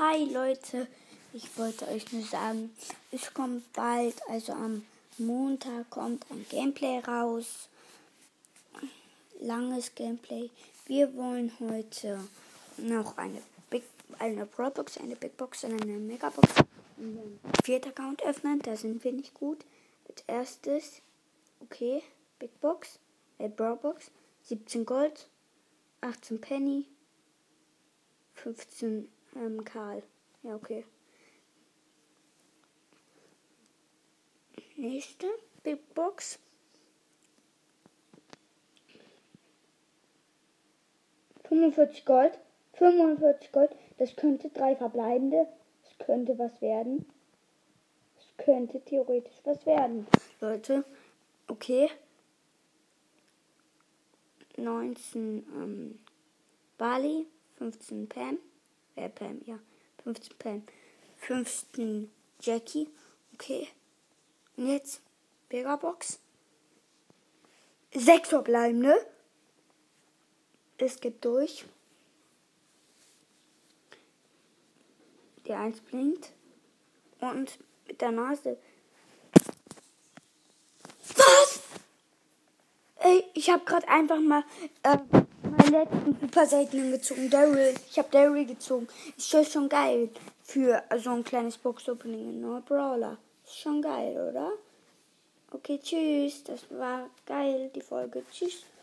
Hi Leute, ich wollte euch nur sagen, es kommt bald, also am Montag kommt ein Gameplay raus. Langes Gameplay. Wir wollen heute noch eine Big, eine Box, eine Big Box und eine Megabox einen vierten Account öffnen. Da sind wir nicht gut. Als erstes, okay, Big Box, äh, Box, 17 Gold, 18 Penny, 15 ähm, Karl. Ja, okay. Nächste Big Box. Fünfundvierzig Gold. 45 Gold. Das könnte drei verbleibende. Das könnte was werden. Es könnte theoretisch was werden. Leute. Okay. 19 ähm, Bali. 15 Pam. Äh, Pam, ja. 15 Pam. 15 Jackie. Okay. Und jetzt Megabox. Sechs verbleibende. Es geht durch. Die Eins blinkt. Und mit der Nase. Was? Ey, ich habe gerade einfach mal. Äh, meinen letzten super seltenen gezogen. Daryl. Ich habe Daryl gezogen. Ist das schon geil für so ein kleines Box-Opening in No Brawler. Ist schon geil, oder? Okay, tschüss. Das war geil, die Folge. Tschüss.